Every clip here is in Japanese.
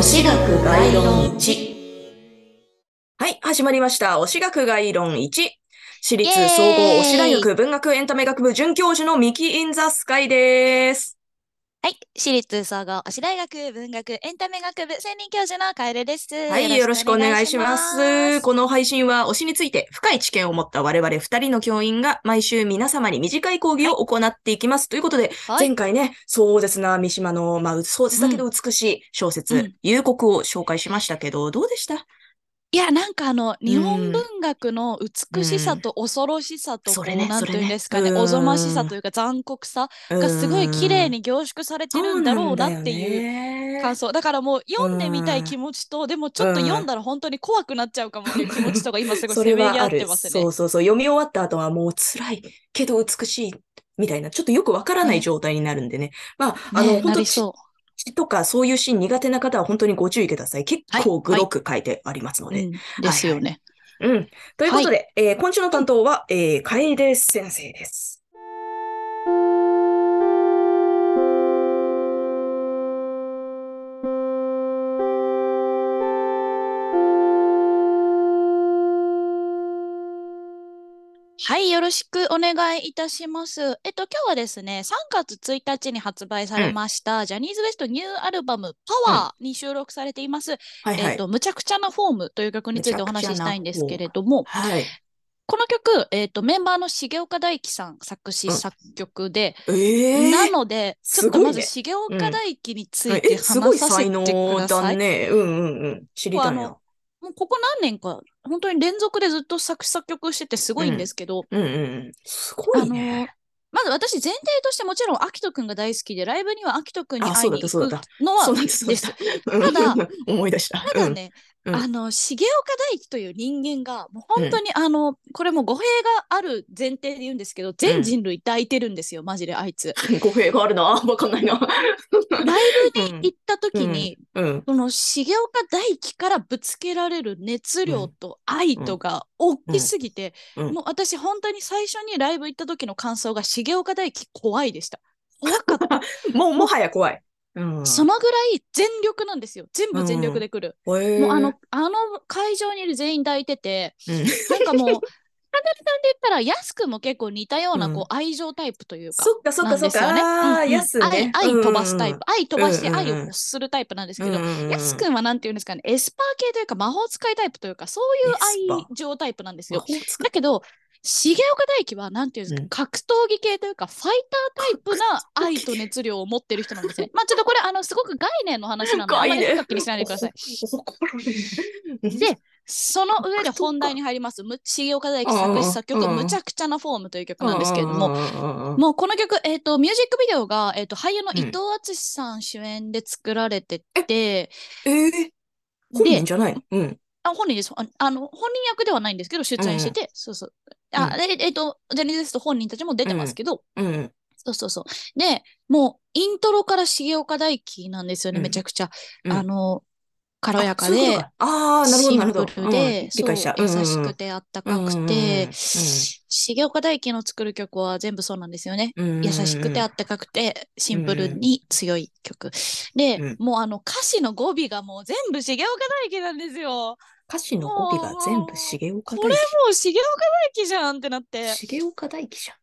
推し学概論1。はい、始まりました。推し学概論1。私立総合推し大学文学エンタメ学部准教授のミキ・イン・ザ・スカイです。はい。私立総合推し大学文学エンタメ学部専任教授のカエルです。はい、よろしくお願いします。この配信は推しについて深い知見を持った我々二人の教員が毎週皆様に短い講義を行っていきます。ということで、はい前回ね、壮絶な三島の、まあ、壮絶だけど美しい小説、うん幽谷を紹介しましたけど、どうでした？いや、なんかあの、日本文学の美しさと恐ろしさと、こう、それねなんていうんですかね、おぞましさというか残酷さがすごい綺麗に凝縮されてるんだろうなっていうう感想。だからもう読んでみたい気持ちと、でもちょっと読んだら本当に怖くなっちゃうかもっていう気持ちとか今すごいそせめぎ合。ってますねそ。うそうそう。読み終わった後はもう辛いけど美しいみたいな、ちょっとよくわからない状態になるんでね。まあ、あの、ね本当なりそう。血とかそういうシーン苦手な方は本当にご注意ください。結構グロく書いてありますので。うん、ですよね。うん。ということで、えー今週の担当は、えー、楓先生です。はい、よろしくお願いいたします。えっと、今日はですね、3月1日に発売されました、ジャニーズ WEST ニューアルバム、パワーに収録されています、はいはい。えっと、むちゃくちゃなフォームという曲についてお話ししたいんですけれども、はい。この曲、えっと、メンバーの重岡大樹さん作詞うん作曲で、えー、なので、ちょっとまずす重岡大樹についてえ、すごい話させて才く能ださい。だね。うんうんうん。知りたいな。もうここ何年か、本当に連続でずっと作詞作曲しててすごいんですけど、うんうんうん。すごいあのね。まず私前提としてもちろんアキトくんが大好きでライブにはアキトくんにあ会いに行くのはですただ、思い出した。ただね、うんあの重岡大樹という人間がもう本当に、あのこれも語弊がある前提で言うんですけど全人類抱いてるんですよ、マジであいつ。うん。語弊があるな。わかんないな。ライブに行った時に、うん。その重岡大樹からぶつけられる熱量と愛とが大きすぎて、うんうんもう私本当に最初にライブ行った時の感想が重岡大樹怖いでした。怖かった。もう、もはや怖い。うん。そのぐらい全力なんですよ。全部全力で来る。へーもうあの、あの会場にいる全員抱いてて、うんなんかもう、かなりさんで言ったら、やすくんも結構似たような、うんこう、愛情タイプというか。そっかそっかそっか。なんですよねあやすね。愛、愛飛ばすタイプ。愛飛ばしてうんうん愛を欲するタイプなんですけど、どやすくんはなんていうんですかね、エスパー系というか魔法使いタイプというか、そういう愛情タイプなんですよ。だけど、重岡大樹はなんていうんですか、うん格闘技系というか、ファイタータイプな愛と熱量を持ってる人なんですね。まあちょっとこれ、あの、すごく概念の話なので、あんまり深く気にしないでください。で、で、その上で本題に入ります。む重岡大樹作詞作曲、うんむちゃくちゃなフォームという曲なんですけれども、ももうこの曲、えっ、と、ミュージックビデオが、えっ、と、俳優のうん伊藤淳さん主演で作られてて、えー、本人じゃないの？うん。あ、本人です。ああの、本人役ではないんですけど、出演してて、そうそう。あ、でえっ、と、ジャニーズ WEST 本人たちも出てますけど、うん。そうそうそう。で、もう、イントロから重岡大樹なんですよね、うんめちゃくちゃ。うんあの、軽やかであああ、なるほど、シンなるほど。プルで、優しくてあったかくて、う重岡大樹の作る曲は全部そうなんですよね。んうんうん、優しくてあったかくて、シンプルに強い曲。で、うんもうあの歌詞の語尾がもう全部重岡大樹なんですよ。歌詞の語尾が全部重岡これ。もう重岡大樹じゃんってなって。重岡大樹じゃん。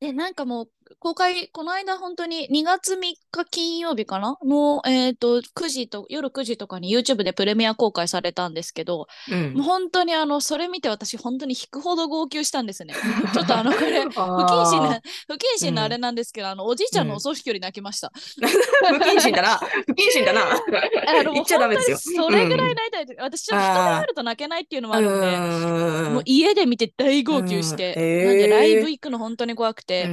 で、なんかもう、公開、この間本当に2月3日金曜日かな？の、えっ、と、9時と、夜9時とかに YouTube でプレミア公開されたんですけど、うん。もう本当にあの、それ見て私本当に引くほど号泣したんですね。ちょっとあの、これ、不謹慎な、不謹慎なあれなんですけど、あの、おじいちゃんのお葬式より泣きました。不謹慎だな。不謹慎だな。あの言っちゃダメですよ。それぐらい泣いたり、私ちょっと人があると泣けないっていうのもあるんで、うん。もう家で見て大号泣して、うん。へー。なんでライブ行くの本当に怖くて、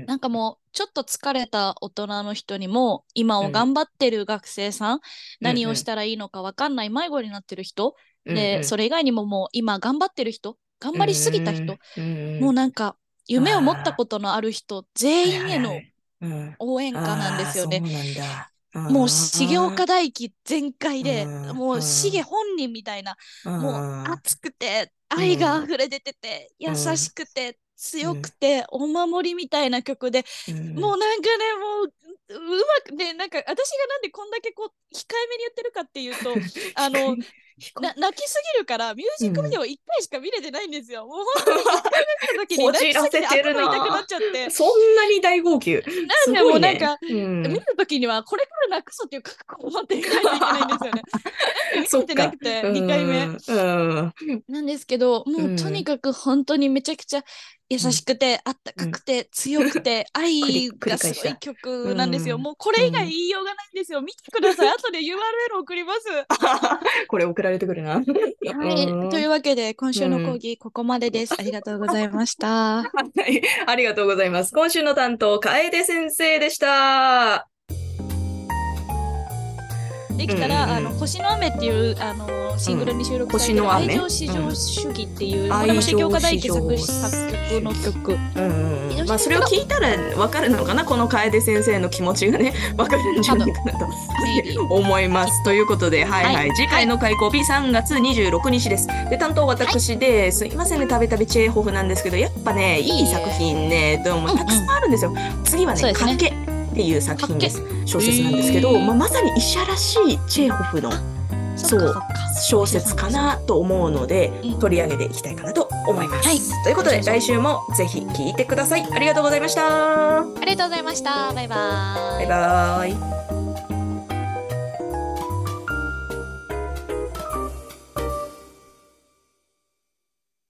うんなんかもうちょっと疲れた大人の人にも今を頑張ってる学生さん、何をしたらいいのか分かんない迷子になってる人、で、それれ以外にももう今頑張ってる人、頑張りすぎた人、うんもうなんか夢を持ったことのある人全員への応援歌なんですよね。もう重岡大樹全開で、うん。もう重本人みたいな、もうあ熱くて愛が溢れ出てて、うん。優しくて強くて、お守りみたいな曲で、もうなんかねもうううまくねなんか私がなんでこんだけこう控えめに言ってるかっていうと あのな泣きすぎるからミュージックビデオ1回しか見れてないんですよ。もう本当に1回目の時に 泣きすぎて頭痛くなっちゃって。そんなに大号泣。なんでもうなんか、すごいね見る時にはこれから泣くぞっていう覚悟を持っていかないといけないんですよね。見れてなくて2回目。うん。なんですけど、もうとにかく本当にめちゃくちゃ優しくて、あったかくて、強くて、愛がすごい曲なんですよ。うんもうこれ以外言いようがないんですよ。見てください。後で URL 送ります。これ送られてくるな。はい。うんというわけで、今週の講義、ここまでです。ありがとうございました。はい、ありがとうございます。今週の担当、楓先生でした。できたら、うんうんあの星の雨っていうあのシングルに収録されてる、愛情至上主義っていう、うん。これも宗教家大輝作作曲。の曲。うんうん、まあそれを聞いたらわかるのかな？この楓先生の気持ちがねわかるんじゃないかなと思います。ということで、はいはい、はい。次回の開講日3月26日です。で担当私で、すいませんねたびたびチェーホフなんですけどやっぱねいい作品ねどうもたくさんあるんですよ。次はね「そうですね。賭け」っていう作品です。小説なんですけど、まあ、まさに医者らしいチェーホフのそう小説かなと思うのでうん取り上げていきたいかなと思います。はいということで来週もぜひ聞いてください。ありがとうございました。ありがとうございました。バイバーバイバイ。